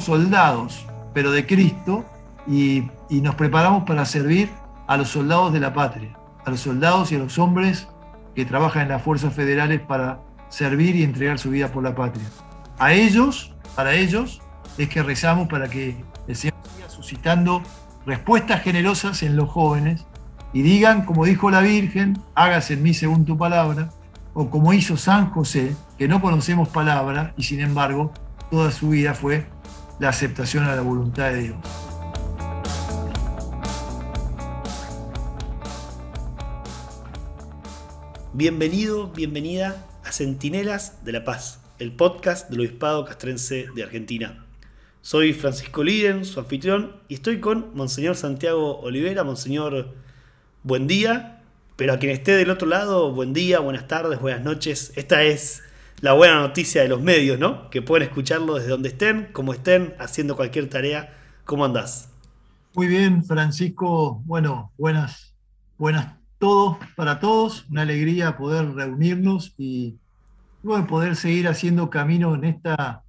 soldados, pero de Cristo, y, y nos preparamos para servir a los soldados de la patria, a los soldados y a los hombres que trabajan en las fuerzas federales para servir y entregar su vida por la patria. A ellos, para ellos, es que rezamos para que el Señor siga suscitando respuestas generosas en los jóvenes y digan, como dijo la Virgen, hágase en mí según tu palabra, o como hizo San José, que no conocemos palabra y sin embargo toda su vida fue la aceptación a la voluntad de Dios. Bienvenido, bienvenida a Centinelas de la Paz, el podcast del Obispado Castrense de Argentina. Soy Francisco Liden, su anfitrión, y estoy con Monseñor Santiago Olivera. Monseñor, buen día, pero a quien esté del otro lado, buen día, buenas tardes, buenas noches. Esta es la buena noticia de los medios, ¿no? Que pueden escucharlo desde donde estén, como estén, haciendo cualquier tarea. ¿Cómo andás? Muy bien, Francisco. Bueno, buenas, buenas todos, para todos, una alegría poder reunirnos y poder seguir haciendo camino en esta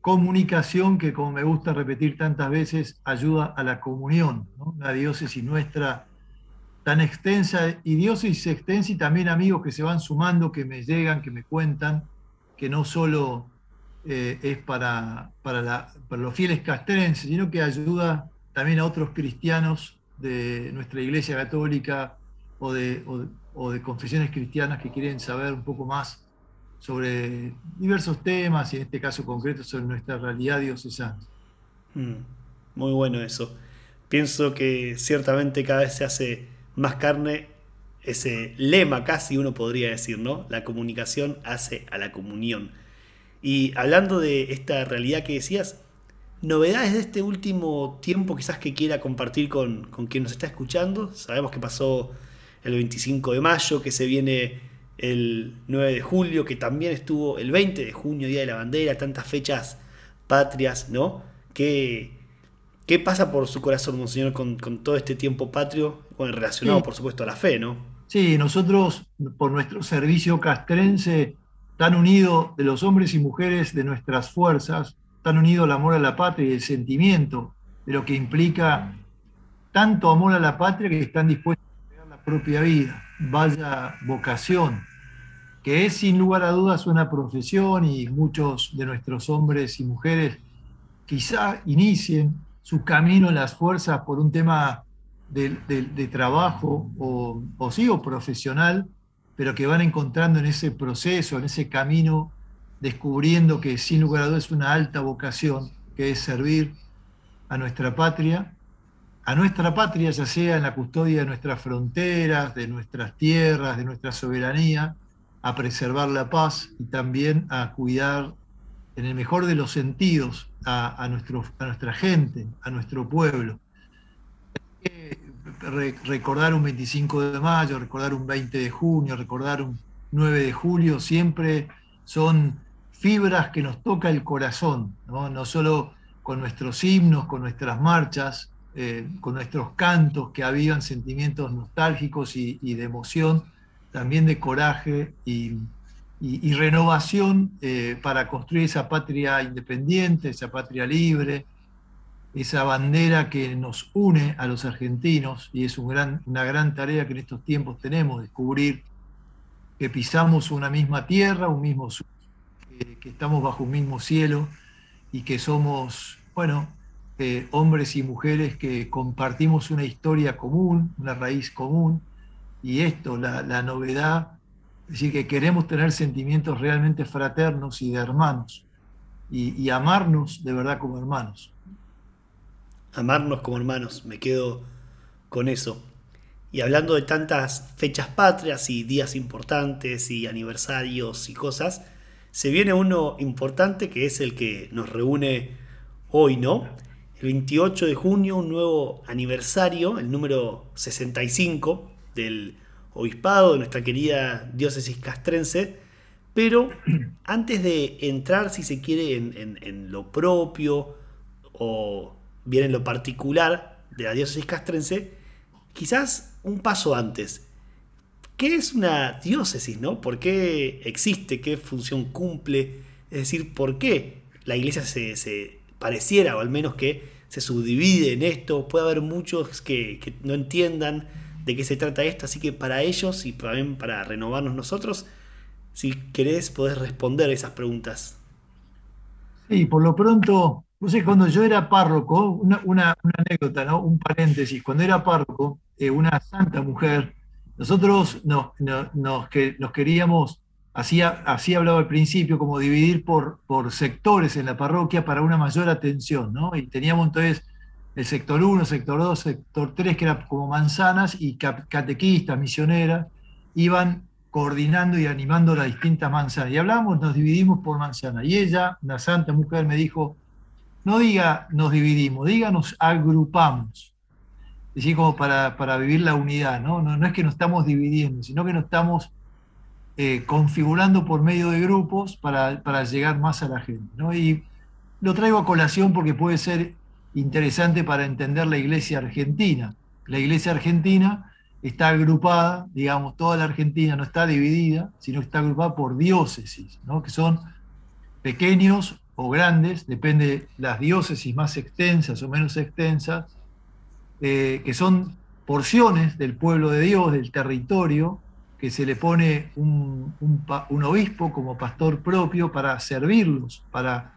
comunicación que, como me gusta repetir tantas veces, ayuda a la comunión, la diócesis nuestra tan extensa y diócesis extensa y también amigos que se van sumando, que me llegan, que me cuentan, que no solo eh, es para, para, los fieles castrenses, sino que ayuda también a otros cristianos de nuestra Iglesia Católica, o de, o, de, confesiones cristianas que quieren saber un poco más sobre diversos temas y en este caso concreto sobre nuestra realidad diocesana. Mm, muy bueno eso. Pienso que ciertamente cada vez se hace más carne ese lema casi uno podría decir, ¿no? La comunicación hace a la comunión. Y hablando de esta realidad que decías, novedades de este último tiempo quizás que quiera compartir con, con quien nos está escuchando. Sabemos que pasó el 25 de mayo, que se viene el 9 de julio, que también estuvo el 20 de junio, Día de la Bandera, tantas fechas patrias, ¿no? ¿Qué, qué pasa por su corazón, Monseñor, con, todo este tiempo patrio, bueno, relacionado, por supuesto, a la fe, ¿no? Sí, nosotros, por nuestro servicio castrense, tan unido de los hombres y mujeres de nuestras fuerzas, tan unido el amor a la patria y el sentimiento de lo que implica tanto amor a la patria que están dispuestos propia vida, vaya vocación, que es sin lugar a dudas una profesión y muchos de nuestros hombres y mujeres quizá inicien su camino en las fuerzas por un tema de, trabajo o, o sí o profesional, pero que van encontrando en ese proceso, en ese camino, descubriendo que sin lugar a dudas es una alta vocación, que es servir a nuestra patria a nuestra patria, ya sea en la custodia de nuestras fronteras, de nuestras tierras, de nuestra soberanía, a preservar la paz y también a cuidar en el mejor de los sentidos a, nuestra gente, a nuestro pueblo. Recordar un 25 de mayo, recordar un 20 de junio, recordar un 9 de julio, siempre son fibras que nos toca el corazón, no, no solo con nuestros himnos, con nuestras marchas, eh, con nuestros cantos que avivan sentimientos nostálgicos y, de emoción, también de coraje y, renovación eh, para construir esa patria independiente, esa patria libre, esa bandera que nos une a los argentinos y es una gran tarea que en estos tiempos tenemos, descubrir que pisamos una misma tierra, un mismo que estamos bajo un mismo cielo y que somos, bueno, eh, hombres y mujeres que compartimos una historia común, una raíz común, y esto, la, novedad, es decir, que queremos tener sentimientos realmente fraternos y de hermanos, y, amarnos de verdad como hermanos. Amarnos como hermanos, me quedo con eso. Y hablando de tantas fechas patrias y días importantes y aniversarios y cosas, se viene uno importante que es el que nos reúne hoy, ¿no? el 28 de junio, un nuevo aniversario, el número 65 del obispado de nuestra querida diócesis castrense. Pero antes de entrar, si se quiere, en, lo propio o bien en lo particular de la diócesis castrense, quizás un paso antes. ¿Qué es una diócesis? ¿no? ¿Por qué existe? ¿Qué función cumple? Es decir, ¿por qué la iglesia se pareciera, o al menos que se subdivide en esto. Puede haber muchos que, que no entiendan de qué se trata esto, así que para ellos y también para renovarnos nosotros, si querés, podés responder esas preguntas. Sí, por lo pronto, no sé, cuando yo era párroco, una, anécdota, ¿no? un paréntesis, cuando era párroco, eh, una santa mujer, nosotros nos, nos, que, nos queríamos, así, así hablaba al principio, como dividir por, por sectores en la parroquia para una mayor atención, ¿no? Y teníamos entonces el sector 1, sector 2, sector 3, que era como manzanas, y catequistas, misioneras, iban coordinando y animando las distintas manzanas. Y hablamos, nos dividimos por manzanas. Y ella, una santa mujer, me dijo, no diga nos dividimos, diga nos agrupamos. Es decir, como para, para vivir la unidad, ¿no? ¿no? ¿no? es que nos estamos dividiendo, sino que nos estamos eh, configurando por medio de grupos para, para, llegar más a la gente. ¿no? Y lo traigo a colación porque puede ser interesante para entender la iglesia argentina. La iglesia argentina está agrupada, digamos, toda la Argentina no está dividida, sino está agrupada por diócesis, ¿no? que son pequeños o grandes, depende de las diócesis más extensas o menos extensas, eh, que son porciones del pueblo de Dios, del territorio, que se le pone un, un obispo como pastor propio para servirlos, para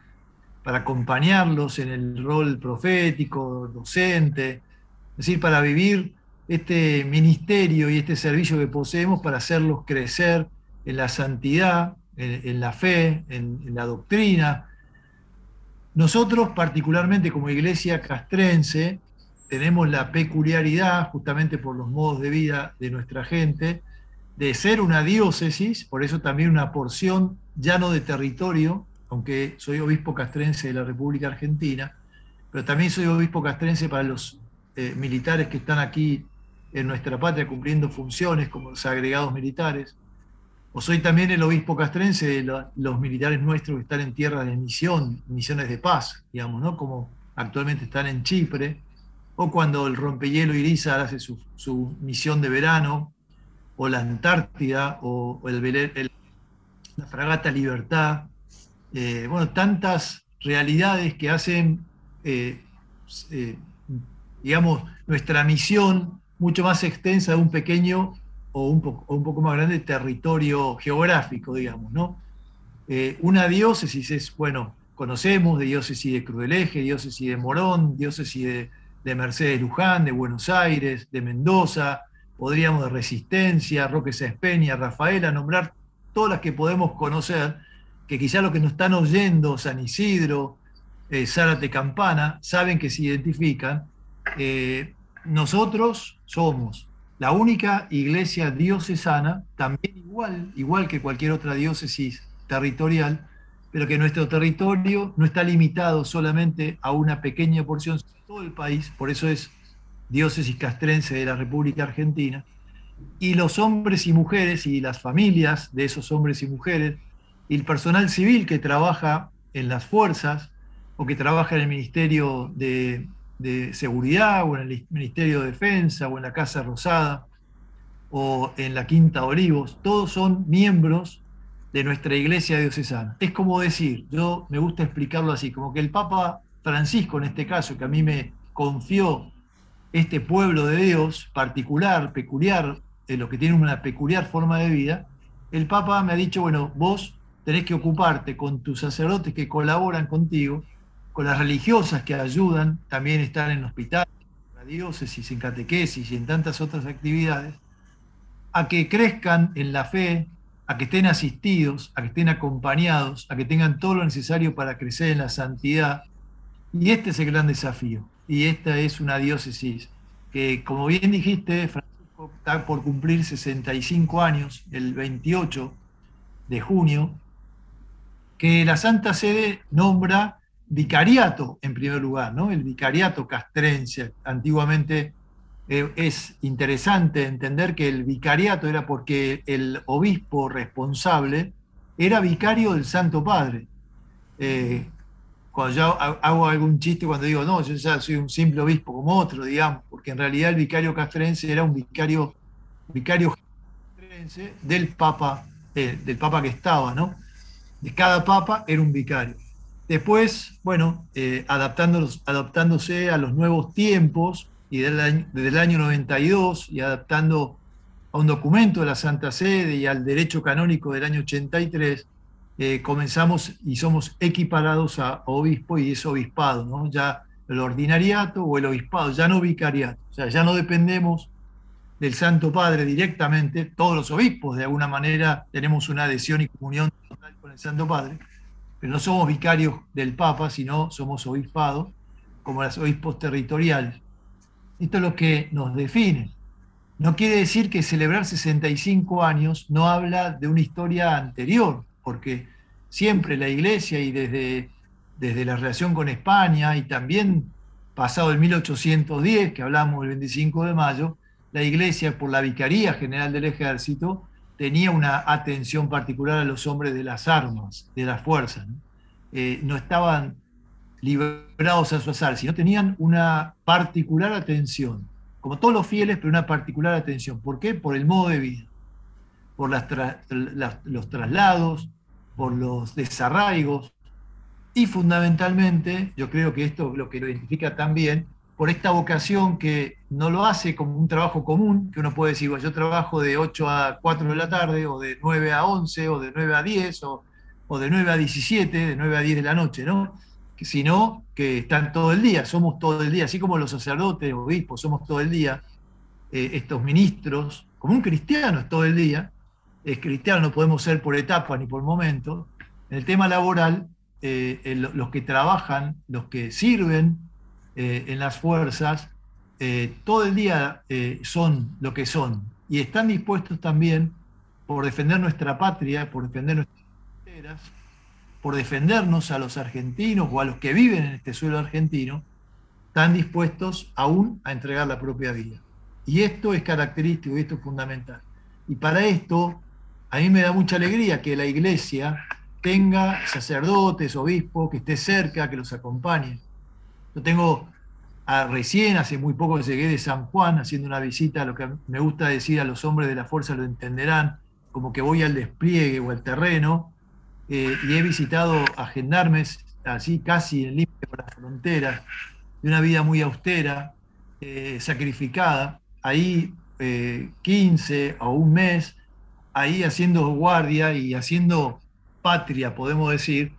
para acompañarlos en el rol profético, docente, es decir, para vivir este ministerio y este servicio que poseemos para hacerlos crecer en la santidad, en, la fe, en, la doctrina. Nosotros, particularmente como iglesia castrense, tenemos la peculiaridad, justamente por los modos de vida de nuestra gente, de ser una diócesis, por eso también una porción ya no de territorio, aunque soy obispo castrense de la República Argentina, pero también soy obispo castrense para los eh, militares que están aquí en nuestra patria cumpliendo funciones como los agregados militares. O soy también el obispo castrense de los militares nuestros que están en tierra de misión, misiones de paz, digamos, ¿no? Como actualmente están en Chipre, o cuando el rompehielo Irizar hace su, misión de verano, o la Antártida, o el, la fragata Libertad, eh, bueno, tantas realidades que hacen, eh, eh, digamos, nuestra misión mucho más extensa de un pequeño o un, poco, más grande territorio geográfico, digamos, ¿no? una diócesis es, bueno, conocemos de diócesis de Crudeleje, diócesis de Morón, diócesis de, de Mercedes Luján, de Buenos Aires, de Mendoza, podríamos de Resistencia, Roque Sáenz Rafaela, nombrar todas las que podemos conocer, que quizá los que nos están oyendo, San Isidro, eh, Zárate Campana, saben que se identifican, eh, nosotros somos la única iglesia diocesana, también igual, igual que cualquier otra diócesis territorial, pero que nuestro territorio no está limitado solamente a una pequeña porción de todo el país, por eso es diócesis castrense de la República Argentina, y los hombres y mujeres y las familias de esos hombres y mujeres y el personal civil que trabaja en las fuerzas o que trabaja en el Ministerio de, Seguridad o en el Ministerio de Defensa o en la Casa Rosada o en la Quinta Olivos, todos son miembros de nuestra iglesia diocesana. Es como decir, yo me gusta explicarlo así, como que el Papa Francisco en este caso, que a mí me confió este pueblo de Dios particular, peculiar, en lo que tiene una peculiar forma de vida, el Papa me ha dicho, bueno, vos tenés que ocuparte con tus sacerdotes que colaboran contigo, con las religiosas que ayudan, también están en hospitales, en la diócesis, en catequesis y en tantas otras actividades, a que crezcan en la fe, a que estén asistidos, a que estén acompañados, a que tengan todo lo necesario para crecer en la santidad. Y este es el gran desafío. Y esta es una diócesis que, como bien dijiste, Francisco está por cumplir 65 años, el 28 de junio, que la Santa Sede nombra vicariato en primer lugar, ¿no? El vicariato castrense. Antiguamente eh, es interesante entender que el vicariato era porque el obispo responsable era vicario del Santo Padre. Eh, cuando yo hago algún chiste cuando digo, no, yo ya soy un simple obispo como otro, digamos, porque en realidad el vicario castrense era un vicario, vicario del Papa, eh, del Papa que estaba, ¿no? de cada papa era un vicario. Después, bueno, eh, adaptándose a los nuevos tiempos y desde el año 92 y adaptando a un documento de la Santa Sede y al derecho canónico del año 83, eh, comenzamos y somos equiparados a obispo y es obispado, ¿no? Ya el ordinariato o el obispado, ya no vicariato, o sea, ya no dependemos del Santo Padre directamente, todos los obispos de alguna manera tenemos una adhesión y comunión con el Santo Padre, pero no somos vicarios del Papa, sino somos obispados como los obispos territoriales. Esto es lo que nos define. No quiere decir que celebrar 65 años no habla de una historia anterior, porque siempre la Iglesia y desde, desde la relación con España y también pasado el 1810, que hablamos el 25 de mayo, la Iglesia por la Vicaría General del Ejército tenía una atención particular a los hombres de las armas, de las fuerzas. ¿no? Eh, no estaban librados a su azar, sino tenían una particular atención, como todos los fieles, pero una particular atención. ¿Por qué? Por el modo de vida, por los traslados, por los desarraigos y fundamentalmente, yo creo que esto lo que lo identifica también, por esta vocación que no lo hace como un trabajo común, que uno puede decir, yo trabajo de 8 a 4 de la tarde, o de 9 a 11, o de 9 a 10, o, de 9 a 17, de 9 a 10 de la noche, ¿no? Sino que están todo el día, somos todo el día, así como los sacerdotes, obispos, somos todo el día, eh, estos ministros, como un cristiano es todo el día, es cristiano no podemos ser por etapa ni por momento. En el tema laboral, eh, los que trabajan, los que sirven, eh, en las fuerzas, eh, todo el día eh, son lo que son y están dispuestos también por defender nuestra patria, por defender nuestras fronteras, por defendernos a los argentinos o a los que viven en este suelo argentino, están dispuestos aún a entregar la propia vida. Y esto es característico y esto es fundamental. Y para esto, a mí me da mucha alegría que la iglesia tenga sacerdotes, obispos, que esté cerca, que los acompañen. Yo tengo recién, hace muy poco llegué de San Juan haciendo una visita, lo que me gusta decir a los hombres de la fuerza lo entenderán, como que voy al despliegue o al terreno, eh, y he visitado a gendarmes así casi en límite con las fronteras, de una vida muy austera, eh, sacrificada, ahí 15 eh, o un mes, ahí haciendo guardia y haciendo patria, podemos decir,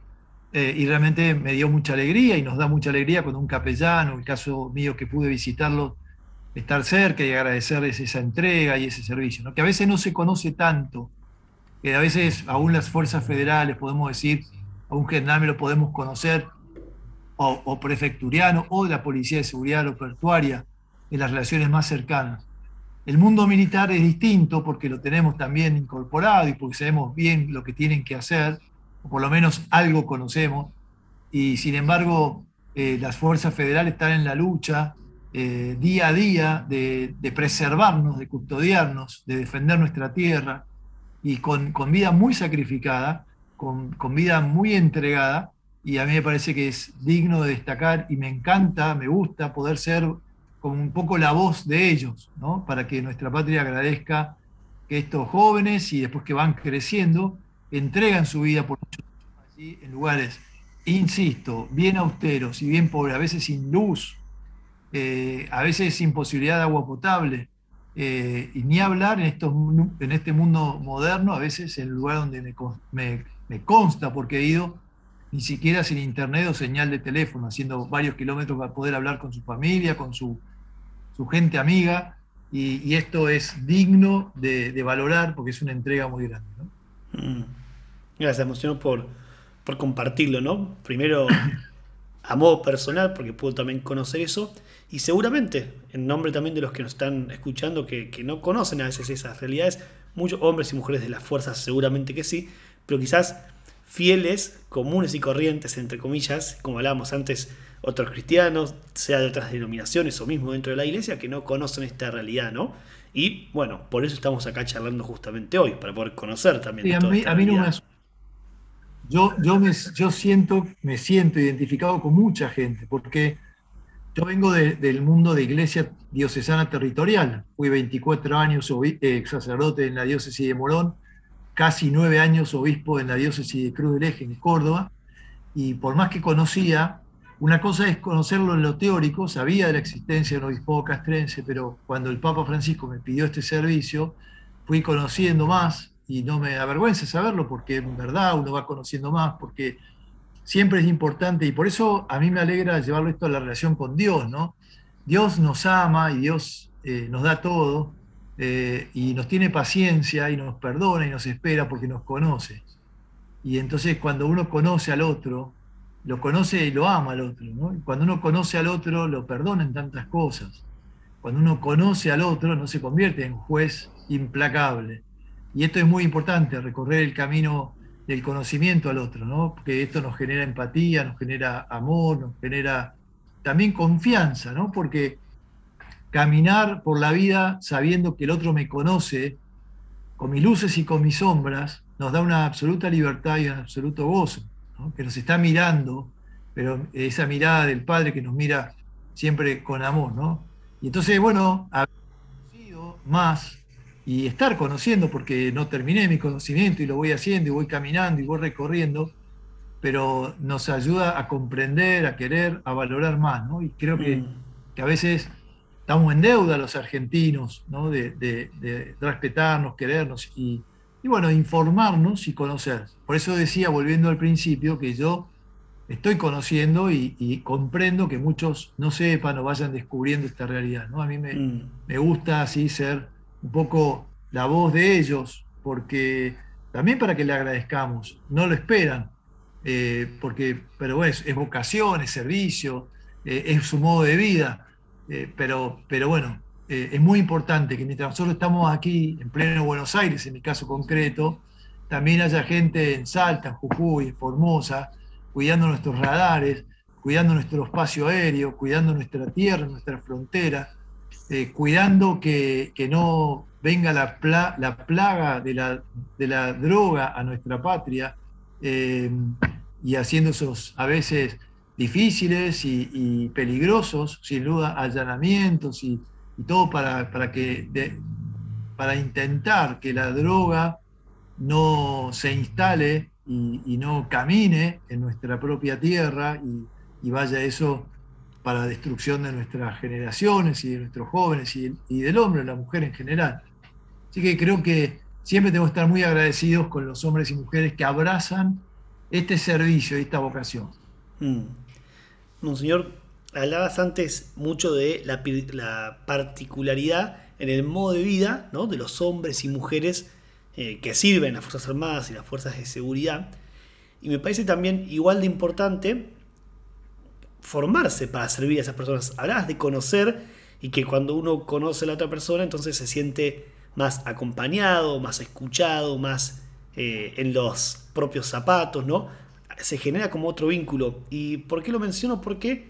eh, y realmente me dio mucha alegría y nos da mucha alegría cuando un capellano, el caso mío que pude visitarlo, estar cerca y agradecerles esa entrega y ese servicio, ¿no? que a veces no se conoce tanto, que a veces aún las fuerzas federales, podemos decir, a un gendarme lo podemos conocer, o, o prefecturiano, o de la Policía de Seguridad Aeroportuaria, en las relaciones más cercanas. El mundo militar es distinto porque lo tenemos también incorporado y porque sabemos bien lo que tienen que hacer, por lo menos algo conocemos, y sin embargo eh, las fuerzas federales están en la lucha eh, día a día de, preservarnos, de custodiarnos, de defender nuestra tierra, y con, vida muy sacrificada, con, vida muy entregada, y a mí me parece que es digno de destacar y me encanta, me gusta poder ser como un poco la voz de ellos, ¿no? para que nuestra patria agradezca que estos jóvenes y después que van creciendo, entregan su vida por años en lugares, insisto, bien austeros y bien pobres, a veces sin luz, eh, a veces sin posibilidad de agua potable, eh, y ni hablar en, estos, en este mundo moderno, a veces en el lugar donde me, me, consta, porque he ido, ni siquiera sin internet o señal de teléfono, haciendo varios kilómetros para poder hablar con su familia, con su, su gente amiga, y, esto es digno de, de, valorar porque es una entrega muy grande. ¿no? Mm. Gracias, emociono por, por compartirlo, ¿no? Primero, a modo personal, porque puedo también conocer eso, y seguramente, en nombre también de los que nos están escuchando, que, no conocen a veces esas realidades, muchos hombres y mujeres de las fuerzas seguramente que sí, pero quizás fieles, comunes y corrientes, entre comillas, como hablábamos antes, otros cristianos, sea de otras denominaciones o mismo dentro de la iglesia, que no conocen esta realidad, ¿no? Y bueno, por eso estamos acá charlando justamente hoy, para poder conocer también. a, mí, a mí no me yo, yo, me, yo siento, me siento identificado con mucha gente, porque yo vengo del mundo de iglesia diocesana territorial. Fui 24 años eh, sacerdote en la diócesis de Morón, casi nueve años obispo en la diócesis de Cruz del Eje, en Córdoba, y por más que conocía, una cosa es conocerlo en lo teórico, sabía de la existencia del obispo castrense, pero cuando el Papa Francisco me pidió este servicio, fui conociendo más y no me avergüenza saberlo porque en verdad uno va conociendo más, porque siempre es importante y por eso a mí me alegra llevarlo esto a la relación con Dios, ¿no? Dios nos ama y Dios eh, nos da todo eh, y nos tiene paciencia y nos perdona y nos espera porque nos conoce. Y entonces cuando uno conoce al otro, lo conoce y lo ama al otro. ¿no? cuando uno conoce al otro, lo perdona en tantas cosas. Cuando uno conoce al otro, no se convierte en juez implacable. Y esto es muy importante, recorrer el camino del conocimiento al otro, ¿no? porque esto nos genera empatía, nos genera amor, nos genera también confianza, ¿no? porque caminar por la vida sabiendo que el otro me conoce, con mis luces y con mis sombras, nos da una absoluta libertad y un absoluto gozo que nos está mirando, pero esa mirada del Padre que nos mira siempre con amor, ¿no? Y entonces, bueno, más y estar conociendo, porque no terminé mi conocimiento y lo voy haciendo y voy caminando y voy recorriendo, pero nos ayuda a comprender, a querer, a valorar más, ¿no? Y creo que, mm. a veces estamos en deuda los argentinos, ¿no? De, de respetarnos, querernos y, y bueno, informarnos y conocer. Por eso decía, volviendo al principio, que yo estoy conociendo y, comprendo que muchos no sepan o vayan descubriendo esta realidad. ¿no? A mí me, mm. me, gusta así ser un poco la voz de ellos, porque también para que le agradezcamos, no lo esperan, eh, porque, pero es, es vocación, es servicio, eh, es su modo de vida, eh, pero, pero bueno, es muy importante que mientras nosotros estamos aquí en pleno Buenos Aires, en mi caso concreto, también haya gente en Salta, en Jujuy, en Formosa, cuidando nuestros radares, cuidando nuestro espacio aéreo, cuidando nuestra tierra, nuestra frontera, eh, cuidando que, no venga la, la plaga de la, de la, droga a nuestra patria eh, y haciendo esos a veces difíciles y, peligrosos, sin duda, allanamientos y y todo para, para, que, para intentar que la droga no se instale y, no camine en nuestra propia tierra y, vaya eso para la destrucción de nuestras generaciones y de nuestros jóvenes y, del hombre, la mujer en general. Así que creo que siempre tenemos que estar muy agradecidos con los hombres y mujeres que abrazan este servicio y esta vocación. Mm. Monseñor, hablabas antes mucho de la, particularidad en el modo de vida ¿no? de los hombres y mujeres eh, que sirven en las Fuerzas Armadas y las Fuerzas de Seguridad. Y me parece también igual de importante formarse para servir a esas personas. Hablabas de conocer y que cuando uno conoce a la otra persona, entonces se siente más acompañado, más escuchado, más eh, en los propios zapatos, ¿no? Se genera como otro vínculo. ¿Y por qué lo menciono? Porque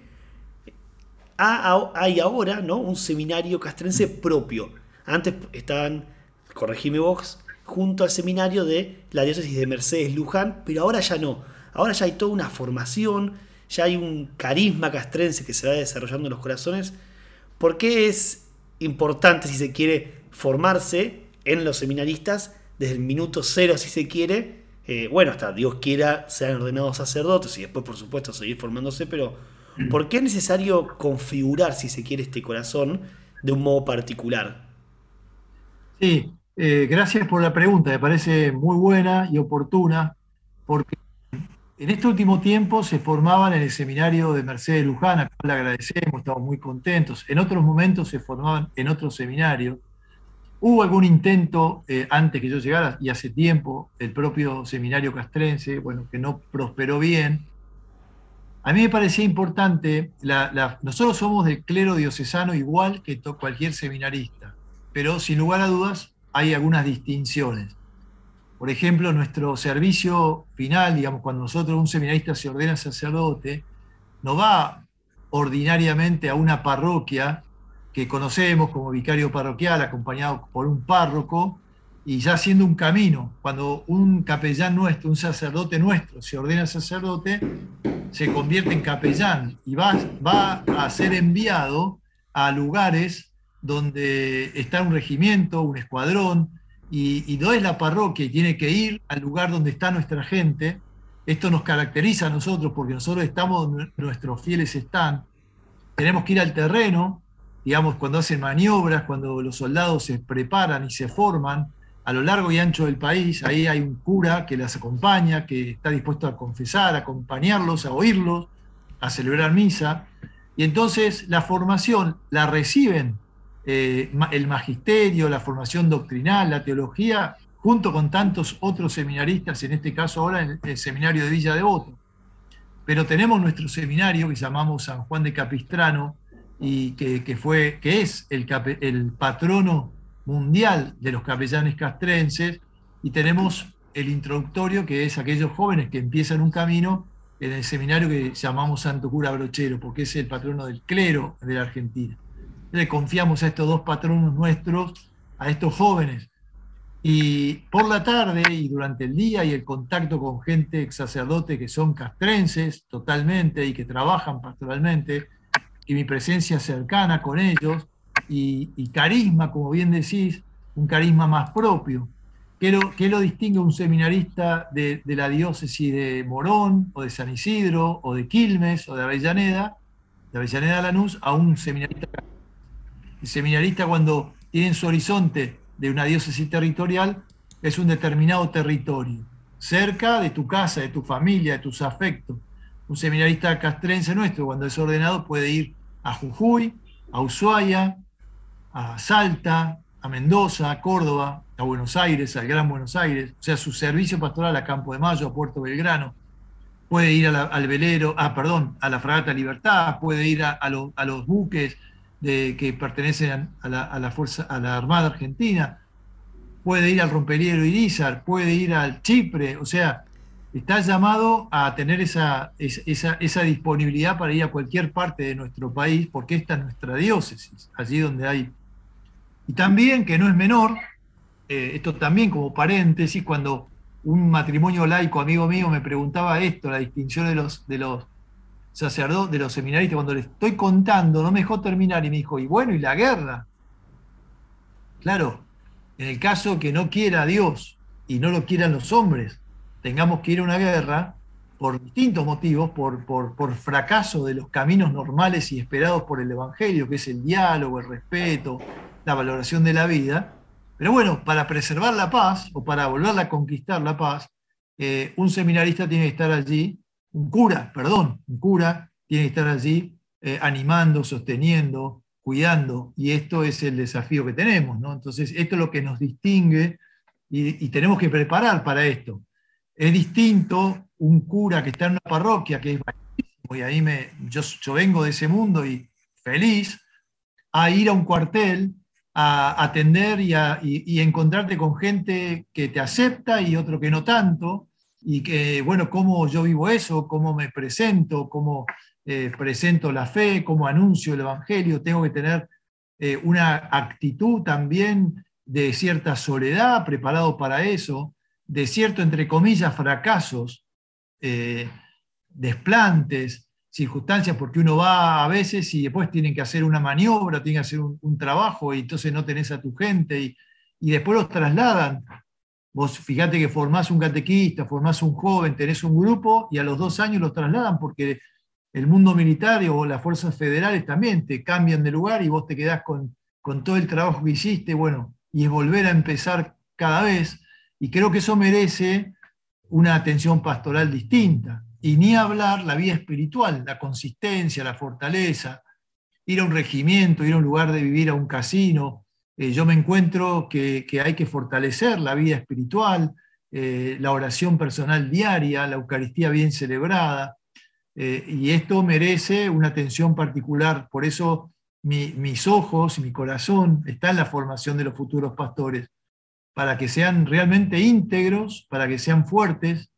hay ahora ¿no? un seminario castrense propio. Antes estaban, corregime vos, junto al seminario de la diócesis de Mercedes Luján, pero ahora ya no. Ahora ya hay toda una formación, ya hay un carisma castrense que se va desarrollando en los corazones. ¿Por qué es importante, si se quiere, formarse en los seminaristas desde el minuto cero, si se quiere? Eh, bueno, hasta Dios quiera sean ordenados sacerdotes y después, por supuesto, seguir formándose, pero ¿Por qué es necesario configurar, si se quiere, este corazón de un modo particular? Sí, eh, gracias por la pregunta, me parece muy buena y oportuna, porque en este último tiempo se formaban en el seminario de Mercedes Luján, a cual le agradecemos, estamos muy contentos. En otros momentos se formaban en otro seminario. Hubo algún intento eh, antes que yo llegara, y hace tiempo, el propio seminario castrense, bueno, que no prosperó bien, a mí me parecía importante, nosotros somos del clero diocesano igual que cualquier seminarista, pero sin lugar a dudas hay algunas distinciones. Por ejemplo, nuestro servicio final, digamos, cuando nosotros, un seminarista se ordena sacerdote, no va ordinariamente a una parroquia que conocemos como vicario parroquial, acompañado por un párroco, y ya haciendo un camino. Cuando un capellán nuestro, un sacerdote nuestro, se ordena sacerdote, se convierte en capellán y va, va a ser enviado a lugares donde está un regimiento, un escuadrón, y, no es la parroquia y tiene que ir al lugar donde está nuestra gente, esto nos caracteriza a nosotros porque nosotros estamos, nuestros fieles están, tenemos que ir al terreno, digamos, cuando hacen maniobras, cuando los soldados se preparan y se forman a lo largo y ancho del país, ahí hay un cura que las acompaña, que está dispuesto a confesar, a acompañarlos, a oírlos, a celebrar misa. Y entonces la formación la reciben eh, el magisterio, la formación doctrinal, la teología, junto con tantos otros seminaristas, en este caso ahora en el seminario de Villa Devoto. Pero tenemos nuestro seminario que llamamos San Juan de Capistrano y que, fue, que es el, el patrono mundial de los capellanes castrenses y tenemos el introductorio que es aquellos jóvenes que empiezan un camino en el seminario que llamamos Santo Cura Brochero, porque es el patrono del clero de la Argentina. Le confiamos a estos dos patronos nuestros, a estos jóvenes. Y por la tarde y durante el día y el contacto con gente ex sacerdote que son castrenses totalmente y que trabajan pastoralmente, y mi presencia cercana con ellos, y, carisma, como bien decís, un carisma más propio. ¿Qué lo, lo distingue un seminarista de, la diócesis de Morón, o de San Isidro, o de Quilmes, o de Avellaneda, de Avellaneda Lanús, a un seminarista? El seminarista cuando tiene en su horizonte de una diócesis territorial es un determinado territorio, cerca de tu casa, de tu familia, de tus afectos. Un seminarista castrense nuestro, cuando es ordenado, puede ir a Jujuy, a Ushuaia, a Salta, a Mendoza, a Córdoba, a Buenos Aires, al Gran Buenos Aires, o sea, su servicio pastoral a Campo de Mayo, a Puerto Belgrano, puede ir al velero, ah, perdón, a la Fragata Libertad, puede ir a, los buques de, que pertenecen a la, fuerza, a la Armada Argentina, puede ir al romperiero Irizar, puede ir al Chipre, o sea, está llamado a tener esa, esa, esa, disponibilidad para ir a cualquier parte de nuestro país, porque esta es nuestra diócesis, allí donde hay. Y también, que no es menor, eh, esto también como paréntesis, cuando un matrimonio laico amigo mío me preguntaba esto, la distinción de los, de los sacerdotes, de los seminaristas, cuando le estoy contando, no me dejó terminar y me dijo, y bueno, ¿y la guerra? Claro, en el caso que no quiera Dios y no lo quieran los hombres, tengamos que ir a una guerra por distintos motivos, por, por, por fracaso de los caminos normales y esperados por el Evangelio, que es el diálogo, el respeto, la valoración de la vida. Pero bueno, para preservar la paz o para volverla a conquistar la paz, eh, un seminarista tiene que estar allí, un cura, perdón, un cura tiene que estar allí eh, animando, sosteniendo, cuidando, y esto es el desafío que tenemos. Entonces, esto es lo que nos distingue y, tenemos que preparar para esto. Es distinto un cura que está en una parroquia, que es y ahí me, yo, vengo de ese mundo y feliz, a ir a un cuartel a atender y, encontrarte con gente que te acepta y otro que no tanto, y que, bueno, cómo yo vivo eso, cómo me presento, cómo eh, presento la fe, cómo anuncio el Evangelio, tengo que tener eh, una actitud también de cierta soledad, preparado para eso, de cierto, entre comillas, fracasos, eh, desplantes, circunstancias porque uno va a veces y después tienen que hacer una maniobra, tienen que hacer un, trabajo y entonces no tenés a tu gente y, después los trasladan. Vos fíjate que formás un catequista, formás un joven, tenés un grupo y a los dos años los trasladan porque el mundo militar o las fuerzas federales también te cambian de lugar y vos te quedás con, con todo el trabajo que hiciste, bueno, y es volver a empezar cada vez. Y creo que eso merece una atención pastoral distinta. Y ni hablar la vida espiritual, la consistencia, la fortaleza, ir a un regimiento, ir a un lugar de vivir a un casino. Eh, yo me encuentro que, hay que fortalecer la vida espiritual, eh, la oración personal diaria, la Eucaristía bien celebrada. Eh, y esto merece una atención particular. Por eso mis ojos mi corazón están en la formación de los futuros pastores, para que sean realmente íntegros, para que sean fuertes,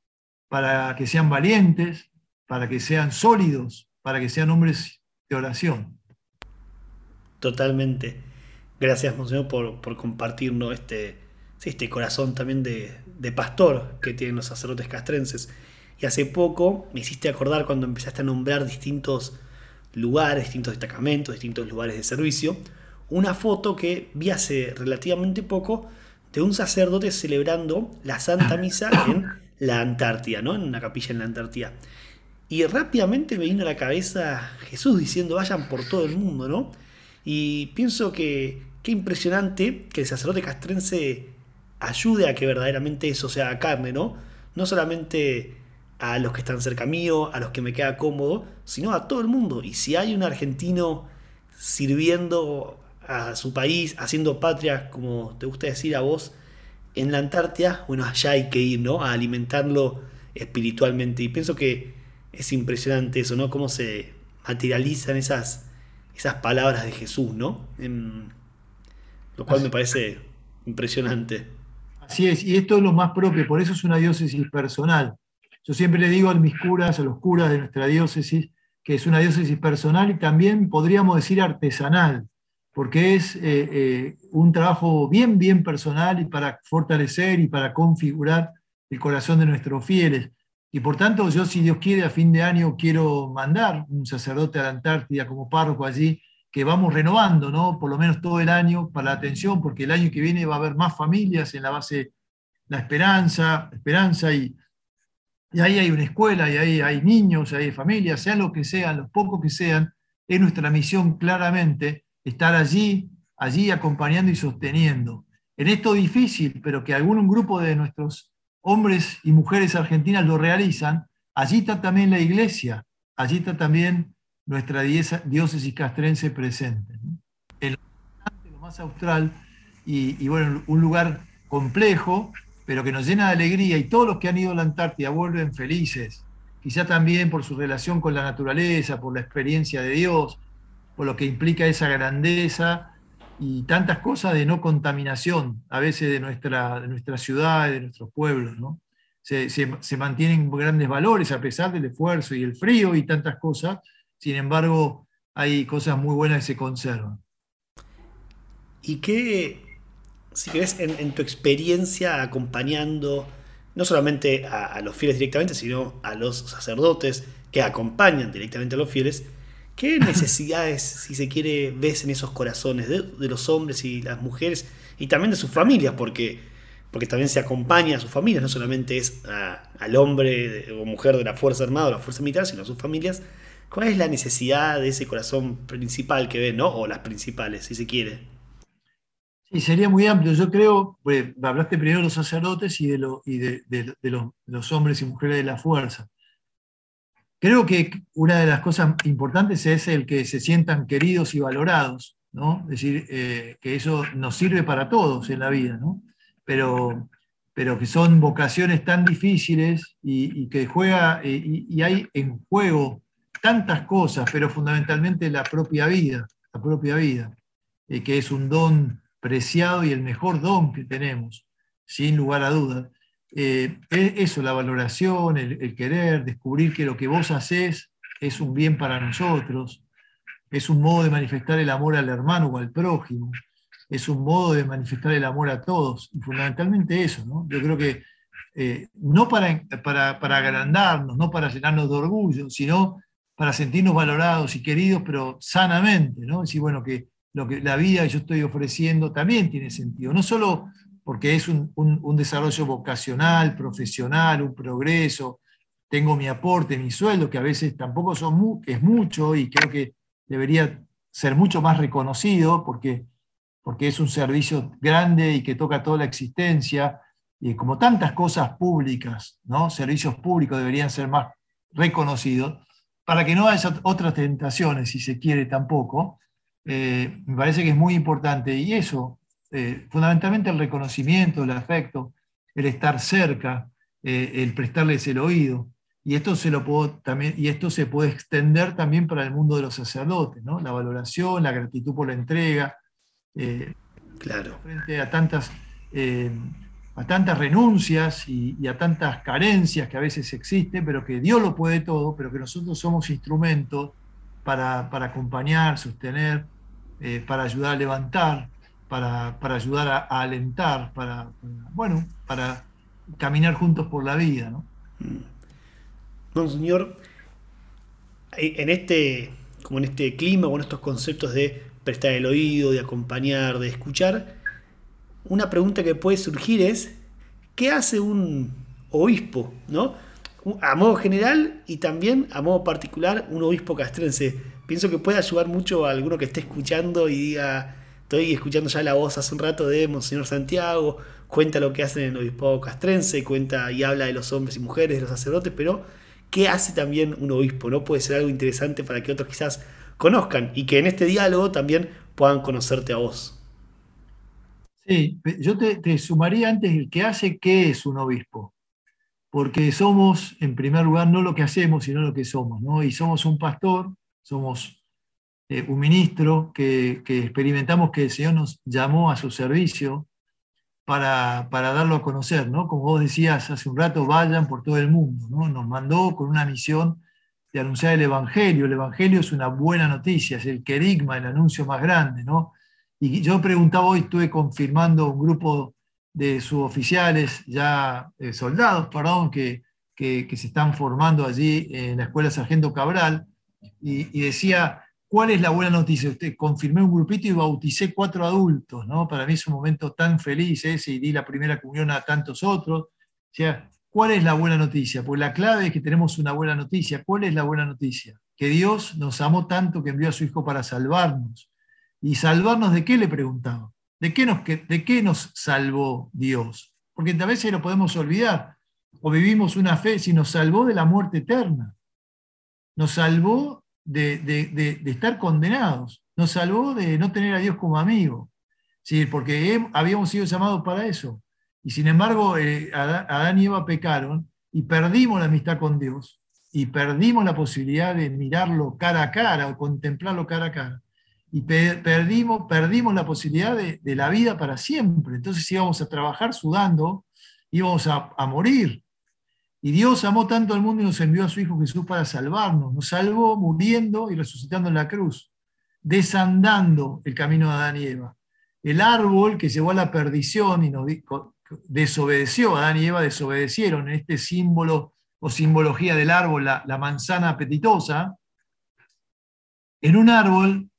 para que sean valientes, para que sean sólidos, para que sean hombres de oración. Totalmente. Gracias, Monseñor, por, compartirnos este, este corazón también de, pastor que tienen los sacerdotes castrenses. Y hace poco me hiciste acordar cuando empezaste a nombrar distintos lugares, distintos destacamentos, distintos lugares de servicio, una foto que vi hace relativamente poco de un sacerdote celebrando la Santa Misa en la Antártida, ¿no? En una capilla en la Antártida. Y rápidamente me vino a la cabeza Jesús diciendo, vayan por todo el mundo, ¿no? Y pienso que qué impresionante que el sacerdote castrense ayude a que verdaderamente eso sea carne, ¿no? No solamente a los que están cerca mío, a los que me queda cómodo, sino a todo el mundo. Y si hay un argentino sirviendo a su país, haciendo patria, como te gusta decir a vos, en la Antártida, bueno, allá hay que ir, ¿no? A alimentarlo espiritualmente. Y pienso que es impresionante eso, ¿no? Cómo se materializan esas, esas palabras de Jesús, ¿no? Lo cual me parece impresionante. Así es, y esto es lo más propio, por eso es una diócesis personal. Yo siempre le digo a mis curas, a los curas de nuestra diócesis, que es una diócesis personal y también podríamos decir artesanal, porque es eh, eh, un trabajo bien, bien personal y para fortalecer y para configurar el corazón de nuestros fieles. Y por tanto, yo, si Dios quiere, a fin de año quiero mandar un sacerdote a la Antártida como párroco allí, que vamos renovando, ¿no? Por lo menos todo el año para la atención, porque el año que viene va a haber más familias en la base La Esperanza, Esperanza y, y ahí hay una escuela, y ahí hay niños, ahí hay familias, sean lo que sean, los pocos que sean, es nuestra misión claramente estar allí, allí acompañando y sosteniendo. En esto difícil, pero que algún grupo de nuestros hombres y mujeres argentinas lo realizan, allí está también la iglesia, allí está también nuestra diócesis castrense presente. En lo más austral y, bueno, un lugar complejo, pero que nos llena de alegría y todos los que han ido a la Antártida vuelven felices, quizá también por su relación con la naturaleza, por la experiencia de Dios, por lo que implica esa grandeza y tantas cosas de no contaminación, a veces de nuestra, de nuestra ciudad, de nuestros pueblos. ¿no? Se, se, mantienen grandes valores a pesar del esfuerzo y el frío y tantas cosas, sin embargo hay cosas muy buenas que se conservan. ¿Y qué, si querés, en, tu experiencia acompañando no solamente a, los fieles directamente, sino a los sacerdotes que acompañan directamente a los fieles, ¿qué necesidades, si se quiere, ves en esos corazones de, los hombres y las mujeres y también de sus familias? Porque, porque también se acompaña a sus familias, no solamente es al hombre o mujer de la Fuerza Armada o la Fuerza Militar, sino a sus familias. ¿Cuál es la necesidad de ese corazón principal que ven, ¿no? o las principales, si se quiere? Y sería muy amplio. Yo creo, pues, hablaste primero de los sacerdotes y, de, los, hombres y mujeres de la fuerza. Creo que una de las cosas importantes es el que se sientan queridos y valorados, ¿no? Es decir, eh, que eso nos sirve para todos en la vida, ¿no? Pero, pero que son vocaciones tan difíciles y, que juega, eh, y, hay en juego tantas cosas, pero fundamentalmente la propia vida, la propia vida, eh, que es un don preciado y el mejor don que tenemos, sin lugar a dudas. Eh, es eso, la valoración, el, querer, descubrir que lo que vos haces es un bien para nosotros, es un modo de manifestar el amor al hermano o al prójimo, es un modo de manifestar el amor a todos, y fundamentalmente eso, ¿no? Yo creo que eh, no para, para, para agrandarnos, no para llenarnos de orgullo, sino para sentirnos valorados y queridos, pero sanamente, ¿no? Decir, bueno, que lo que la vida que yo estoy ofreciendo también tiene sentido, no solo porque es un, desarrollo vocacional, profesional, un progreso, tengo mi aporte, mi sueldo, que a veces tampoco son es mucho y creo que debería ser mucho más reconocido porque, porque es un servicio grande y que toca toda la existencia, y como tantas cosas públicas, ¿no? servicios públicos deberían ser más reconocidos, para que no haya otras tentaciones, si se quiere tampoco, eh, me parece que es muy importante. Y eso, eh, fundamentalmente el reconocimiento, el afecto, el estar cerca, eh, el prestarles el oído. Y esto, se lo puedo, también, y esto se puede extender también para el mundo de los sacerdotes, ¿no? la valoración, la gratitud por la entrega. claro. Frente a tantas, a tantas renuncias y, a tantas carencias que a veces existen, pero que Dios lo puede todo, pero que nosotros somos instrumentos para, para acompañar, sostener, eh, para ayudar a levantar, para, para ayudar a, alentar, para, bueno, para caminar juntos por la vida. ¿no? Monseñor, en este, como en este clima, con estos conceptos de prestar el oído, de acompañar, de escuchar, una pregunta que puede surgir es, ¿qué hace un, obispo, ¿no? A modo general y también a modo particular un obispo castrense. Pienso que puede ayudar mucho a alguno que esté escuchando y diga, estoy escuchando ya la voz hace un rato de Monseñor Santiago, cuenta lo que hace en el obispado castrense, cuenta y habla de los hombres y mujeres, de los sacerdotes, pero ¿qué hace también un obispo? ¿No? Puede ser algo interesante para que otros quizás conozcan y que en este diálogo también puedan conocerte a vos. Sí, yo te, sumaría antes el que hace qué es un obispo, porque somos, en primer lugar, no lo que hacemos, sino lo que somos, ¿no? Y somos un pastor, somos eh, un ministro que, experimentamos que el Señor nos llamó a su servicio para, para, darlo a conocer, ¿no? Como vos decías hace un rato, vayan por todo el mundo, ¿no? Nos mandó con una misión de anunciar el Evangelio. El Evangelio es una buena noticia, es el querigma, el anuncio más grande, ¿no? Y yo preguntaba hoy, estuve confirmando un grupo de suboficiales, ya eh, soldados, perdón, que, que, se están formando allí en la Escuela Sargento Cabral, y, decía, ¿cuál es la buena noticia? Usted confirmé un grupito y bauticé cuatro adultos, ¿no? Para mí es un momento tan feliz ese, y di la primera comunión a tantos otros. O sea, ¿Cuál es la buena noticia? Pues la clave es que tenemos una buena noticia. ¿Cuál es la buena noticia? Que Dios nos amó tanto que envió a su Hijo para salvarnos. ¿Y salvarnos de qué le preguntaba? ¿De qué nos, de qué nos salvó Dios? Porque a veces lo podemos olvidar. O vivimos una fe, si nos salvó de la muerte eterna. Nos salvó de, de estar condenados. Nos salvó de no tener a Dios como amigo. ¿Sí? Porque habíamos sido llamados para eso. Y sin embargo, eh, Adán y Eva pecaron y perdimos la amistad con Dios y perdimos la posibilidad de mirarlo cara a cara o contemplarlo cara a cara. Y perdimos, perdimos la posibilidad de, la vida para siempre. Entonces íbamos a trabajar sudando, íbamos a, a morir. Y Dios amó tanto al mundo y nos envió a su Hijo Jesús para salvarnos. Nos salvó muriendo y resucitando en la cruz, desandando el camino de Adán y Eva. El árbol que llevó a la perdición y nos, desobedeció, Adán y Eva desobedecieron en este símbolo o simbología del árbol, la, manzana apetitosa, en un árbol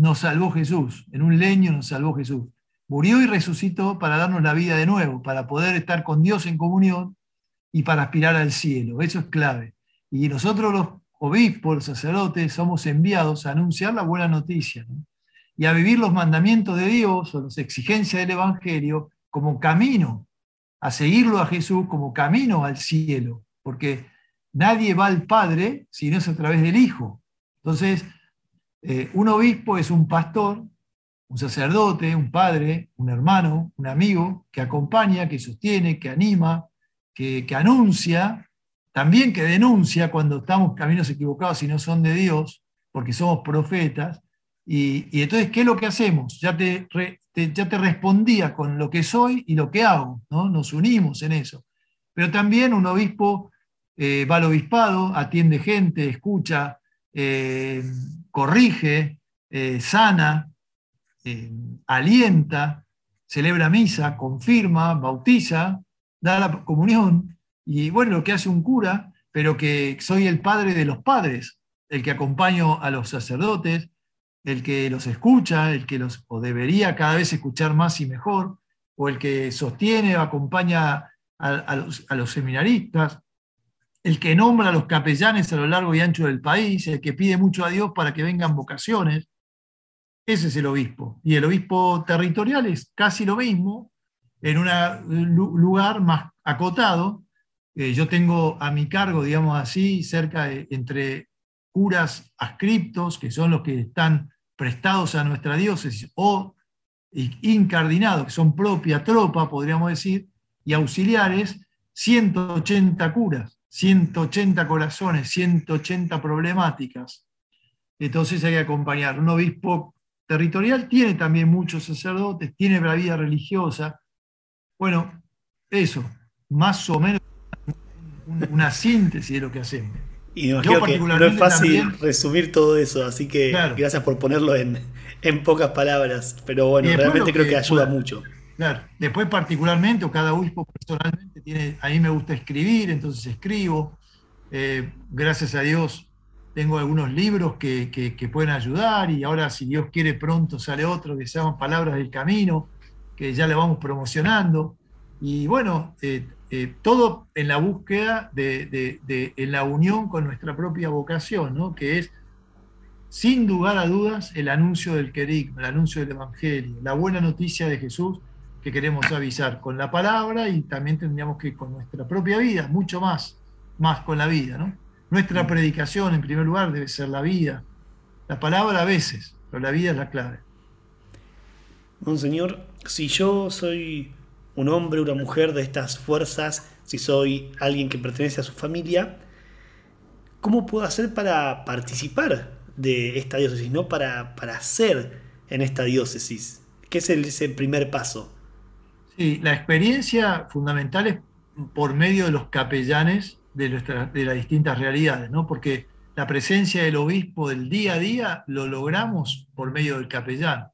nos salvó Jesús, en un leño nos salvó Jesús. Murió y resucitó para darnos la vida de nuevo, para poder estar con Dios en comunión y para aspirar al cielo. Eso es clave. Y nosotros los obispos, los sacerdotes, somos enviados a anunciar la buena noticia y a vivir los mandamientos de Dios o las exigencias del Evangelio como camino, a seguirlo a Jesús como camino al cielo, porque nadie va al Padre si no es a través del Hijo. Entonces, eh, un obispo es un pastor, un sacerdote, un padre, un hermano, un amigo que acompaña, que sostiene, que anima, que, anuncia, también que denuncia cuando estamos caminos equivocados y no son de Dios, porque somos profetas. Y, entonces, ¿qué es lo que hacemos? Ya te, ya te respondía con lo que soy y lo que hago, ¿no? nos unimos en eso. Pero también un obispo eh, va al obispado, atiende gente, escucha, eh, corrige, eh, sana, alienta, celebra misa, confirma, bautiza, da la comunión. Y bueno, lo que hace un cura, pero que soy el padre de los padres, el que acompaño a los sacerdotes, el que los escucha, el que los, o debería cada vez escuchar más y mejor, o el que sostiene o acompaña a, los, seminaristas, el que nombra a los capellanes a lo largo y ancho del país, el que pide mucho a Dios para que vengan vocaciones. Ese es el obispo. Y el obispo territorial es casi lo mismo, en un lugar más acotado. Eh, yo tengo a mi cargo, digamos así, cerca de entre curas ascriptos, que son los que están prestados a nuestra diócesis, o incardinados, que son propia tropa, podríamos decir, y auxiliares, 180 curas, 180 corazones, 180 problemáticas. Entonces hay que acompañar. Un obispo territorial tiene también muchos sacerdotes, tiene la vida religiosa. Bueno, eso, más o menos una síntesis de lo que hacemos. Y no es fácil resumir todo eso, así que gracias por ponerlo en, pocas palabras. Pero bueno, realmente creo que ayuda mucho. Claro, después particularmente, o cada obispo personalmente tiene, a mí me gusta escribir, entonces escribo. Eh, gracias a Dios tengo algunos libros que, que, pueden ayudar y ahora si Dios quiere pronto sale otro que se llama Palabras del Camino, que ya le vamos promocionando. Y bueno, eh, eh, todo en la búsqueda de, en la unión con nuestra propia vocación, ¿no? que es, sin lugar a dudas, el anuncio del querigma, el anuncio del Evangelio, la buena noticia de Jesús que queremos avisar con la palabra y también tendríamos que con nuestra propia vida, mucho más, más con la vida. ¿no? Nuestra mm. predicación, en primer lugar, debe ser la vida. La palabra a veces, pero la vida es la clave. Monseñor, si yo soy un hombre, una mujer de estas fuerzas, si soy alguien que pertenece a su familia, ¿cómo puedo hacer para participar de esta diócesis, no para, para ser en esta diócesis? ¿Qué es ese primer paso? Sí, la experiencia fundamental es por medio de los capellanes de, de las distintas realidades, ¿no? porque la presencia del obispo del día a día lo logramos por medio del capellán.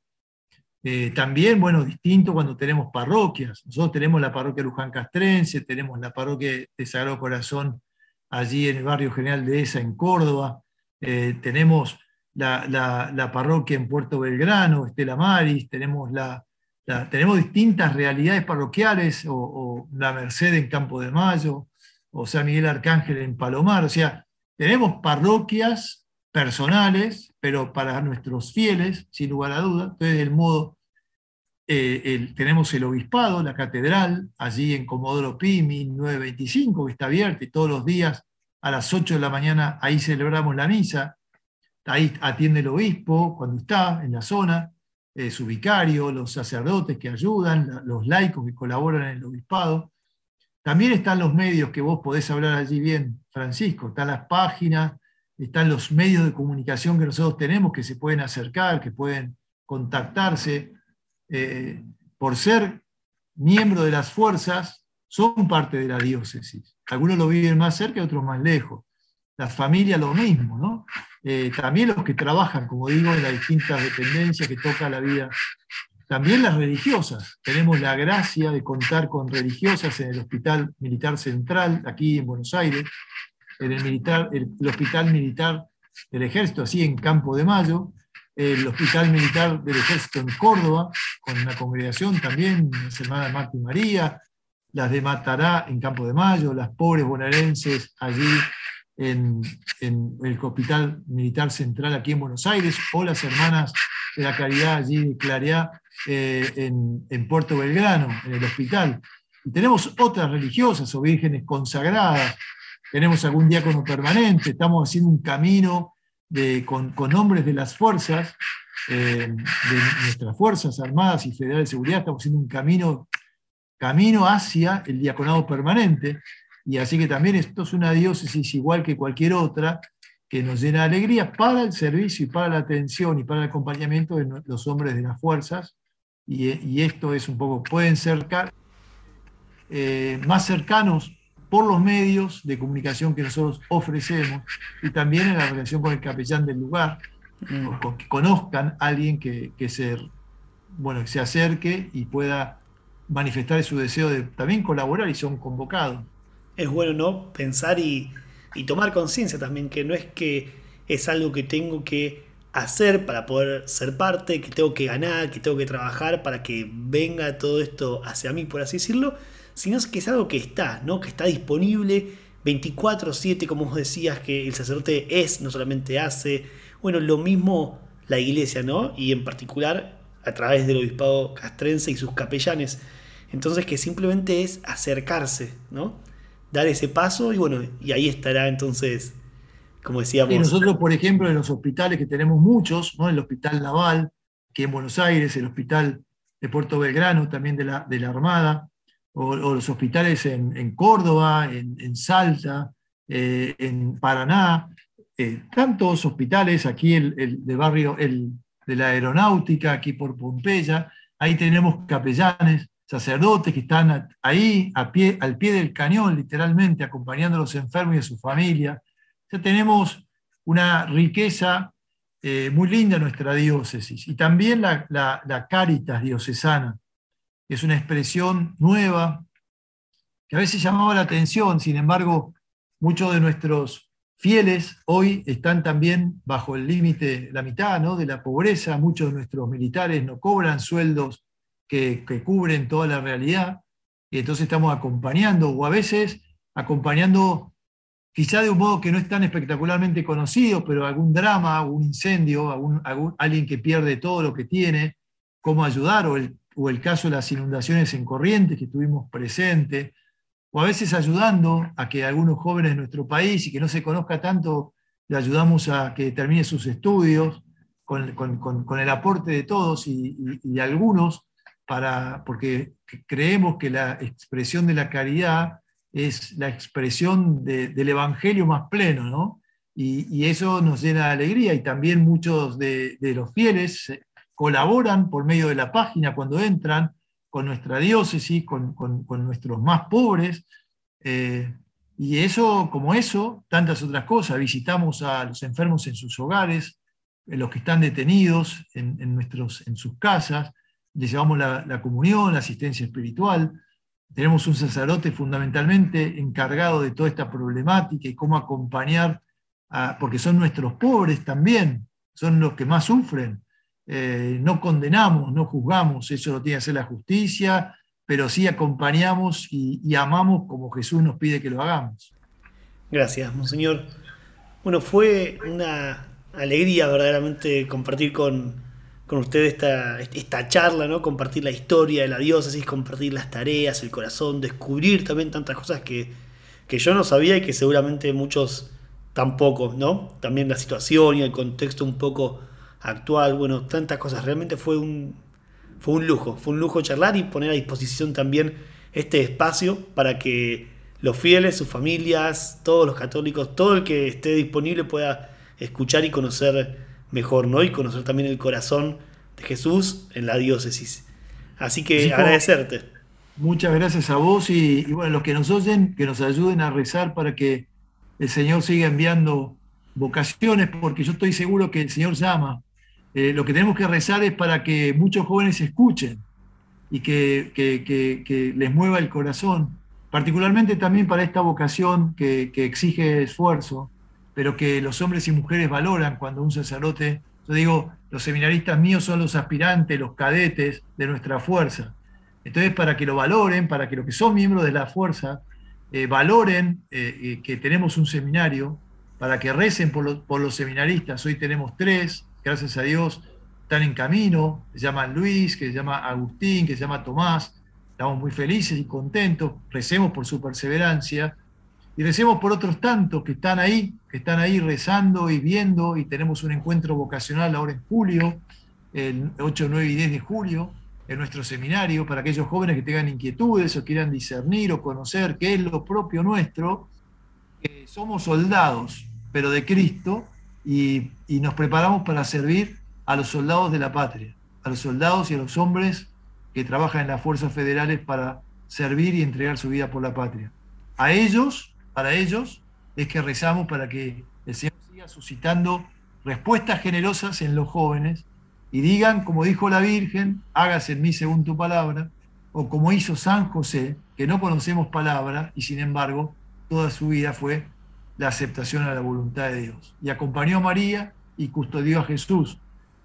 Eh, también, bueno, distinto cuando tenemos parroquias. Nosotros tenemos la parroquia Luján Castrense, tenemos la parroquia de Sagrado Corazón allí en el barrio General de ESA, en Córdoba. Eh, tenemos la, parroquia en Puerto Belgrano, Estela Maris, tenemos, la, tenemos distintas realidades parroquiales, o, la Merced en Campo de Mayo, o San Miguel Arcángel en Palomar. O sea, tenemos parroquias personales, pero para nuestros fieles, sin lugar a duda. Entonces, el modo, eh, tenemos el obispado, la catedral, allí en Comodoro Pimi, 925, que está abierta y todos los días a las 8 de la mañana ahí celebramos la misa. Ahí atiende el obispo cuando está en la zona, eh, su vicario, los sacerdotes que ayudan, los laicos que colaboran en el obispado. También están los medios que vos podés hablar allí bien, Francisco. Están las páginas, están los medios de comunicación que nosotros tenemos que se pueden acercar, que pueden contactarse. Eh, por ser miembro de las fuerzas, son parte de la diócesis. Algunos lo viven más cerca otros más lejos. Las familias lo mismo, ¿no? Eh, también los que trabajan, como digo, en las distintas dependencias que toca la vida. También las religiosas. Tenemos la gracia de contar con religiosas en el Hospital Militar Central, aquí en Buenos Aires, en el, militar, el, Hospital Militar del Ejército, así en Campo de Mayo, el Hospital Militar del Ejército en Córdoba, con una congregación también, las hermanas Marta y María, las de Matará en Campo de Mayo, las pobres bonaerenses allí en, el Hospital Militar Central aquí en Buenos Aires, o las hermanas de la Caridad allí de Clareá eh, en, Puerto Belgrano, en el hospital. Y tenemos otras religiosas o vírgenes consagradas tenemos algún diácono permanente, estamos haciendo un camino con, con, hombres de las fuerzas, eh, de nuestras Fuerzas Armadas y Federales de Seguridad, estamos haciendo un camino, camino hacia el diaconado permanente, y así que también esto es una diócesis igual que cualquier otra, que nos llena de alegría para el servicio y para la atención y para el acompañamiento de los hombres de las fuerzas, y, esto es un poco, pueden ser eh, más cercanos por los medios de comunicación que nosotros ofrecemos y también en la relación con el capellán del lugar, mm. que conozcan a alguien que, se, bueno, se acerque y pueda manifestar su deseo de también colaborar y son convocados. Es bueno, ¿no? Pensar y, tomar conciencia también que no es que es algo que tengo que hacer para poder ser parte, que tengo que ganar, que tengo que trabajar para que venga todo esto hacia mí, por así decirlo, sino que es algo que está, ¿no? que está disponible 24/7, como vos decías, que el sacerdote es, no solamente hace. Bueno, lo mismo la iglesia, ¿no? Y en particular a través del obispado castrense y sus capellanes. Entonces que simplemente es acercarse, ¿no? Dar ese paso y bueno, y ahí estará entonces, como decíamos. Y nosotros, por ejemplo, en los hospitales que tenemos muchos, ¿no? El Hospital Naval, que en Buenos Aires, el Hospital de Puerto Belgrano, también de la, de la Armada, o, los hospitales en, Córdoba, en, Salta, eh, en Paraná, eh, tantos hospitales, aquí el, de barrio el, de la aeronáutica, aquí por Pompeya, ahí tenemos capellanes, sacerdotes que están ahí a pie, al pie del cañón, literalmente, acompañando a los enfermos y a su familia. Ya tenemos una riqueza eh, muy linda en nuestra diócesis y también la, Caritas diocesana, es una expresión nueva que a veces llamaba la atención, sin embargo, muchos de nuestros fieles hoy están también bajo el límite, la mitad ¿no? de la pobreza, muchos de nuestros militares no cobran sueldos que, cubren toda la realidad, y entonces estamos acompañando, o a veces acompañando quizá de un modo que no es tan espectacularmente conocido, pero algún drama, algún incendio, algún, alguien que pierde todo lo que tiene, cómo ayudar, o el, o el caso de las inundaciones en Corrientes que estuvimos presentes, o a veces ayudando a que algunos jóvenes de nuestro país y que no se conozca tanto, le ayudamos a que termine sus estudios, con, con, el aporte de todos y, y, algunos, para, porque creemos que la expresión de la caridad es la expresión del Evangelio más pleno, ¿no? Y, eso nos llena de alegría y también muchos de, los fieles colaboran por medio de la página cuando entran con nuestra diócesis, con, nuestros más pobres. Eh, y eso, como eso, tantas otras cosas. Visitamos a los enfermos en sus hogares, en los que están detenidos en, nuestros, en sus casas, llevamos la, comunión, la asistencia espiritual. Tenemos un sacerdote fundamentalmente encargado de toda esta problemática y cómo acompañar, porque son nuestros pobres también, son los que más sufren. Eh, no condenamos, no juzgamos, eso lo tiene que hacer la justicia, pero sí acompañamos y, amamos como Jesús nos pide que lo hagamos. Gracias, Monseñor. Bueno, fue una alegría verdaderamente compartir con, con ustedes esta, esta charla, ¿no? Compartir la historia de la diócesis, compartir las tareas, el corazón, descubrir también tantas cosas que, yo no sabía y que seguramente muchos tampoco, ¿no? También la situación y el contexto un poco actual, bueno, tantas cosas. Realmente fue un, fue un lujo, fue un lujo charlar y poner a disposición también este espacio para que los fieles, sus familias, todos los católicos, todo el que esté disponible pueda escuchar y conocer mejor, ¿no? Y conocer también el corazón de Jesús en la diócesis. Así que agradecerte. Muchas gracias a vos y, bueno, los que nos oyen, que nos ayuden a rezar para que el Señor siga enviando vocaciones, porque yo estoy seguro que el Señor llama. Eh, lo que tenemos que rezar es para que muchos jóvenes escuchen y que, que, les mueva el corazón, particularmente también para esta vocación que, exige esfuerzo, pero que los hombres y mujeres valoran cuando un sacerdote, yo digo, los seminaristas míos son los aspirantes, los cadetes de nuestra fuerza. Entonces, para que lo valoren, para que los que son miembros de la fuerza eh, valoren eh, eh, que tenemos un seminario, para que recen por, por, los seminaristas, hoy tenemos tres, gracias a Dios, están en camino, se llaman Luis, que se llama Agustín, que se llama Tomás, estamos muy felices y contentos, recemos por su perseverancia, y recemos por otros tantos que están ahí, que están ahí rezando y viendo, y tenemos un encuentro vocacional ahora en julio, el 8, 9 y 10 de julio, en nuestro seminario, para aquellos jóvenes que tengan inquietudes o quieran discernir o conocer qué es lo propio nuestro. somos soldados, pero de Cristo, y, y nos preparamos para servir a los soldados de la patria, a los soldados y a los hombres que trabajan en las fuerzas federales para servir y entregar su vida por la patria. A ellos para ellos es que rezamos para que el Señor siga suscitando respuestas generosas en los jóvenes y digan, como dijo la Virgen, hágase en mí según tu palabra, o como hizo San José, que no conocemos palabra y sin embargo toda su vida fue la aceptación a la voluntad de Dios. Y acompañó a María y custodió a Jesús.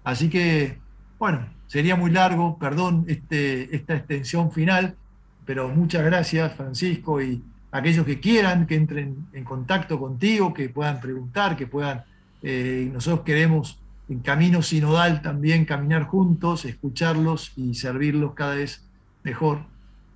Así que, bueno, sería muy largo, perdón este, esta extensión final, pero muchas gracias Francisco y aquellos que quieran que entren en contacto contigo, que puedan preguntar, que puedan, eh, nosotros queremos en camino sinodal también caminar juntos, escucharlos y servirlos cada vez mejor.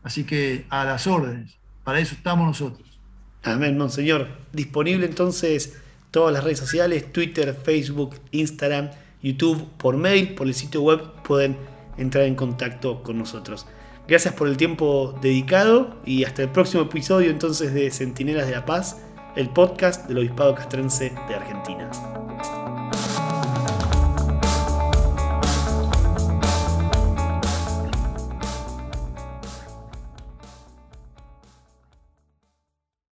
Así que a las órdenes, para eso estamos nosotros. Amén, Monseñor. Disponible entonces todas las redes sociales, Twitter, Facebook, Instagram, YouTube, por mail, por el sitio web, pueden entrar en contacto con nosotros. Gracias por el tiempo dedicado y hasta el próximo episodio entonces de Centinelas de la Paz, el podcast del Obispado Castrense de Argentina.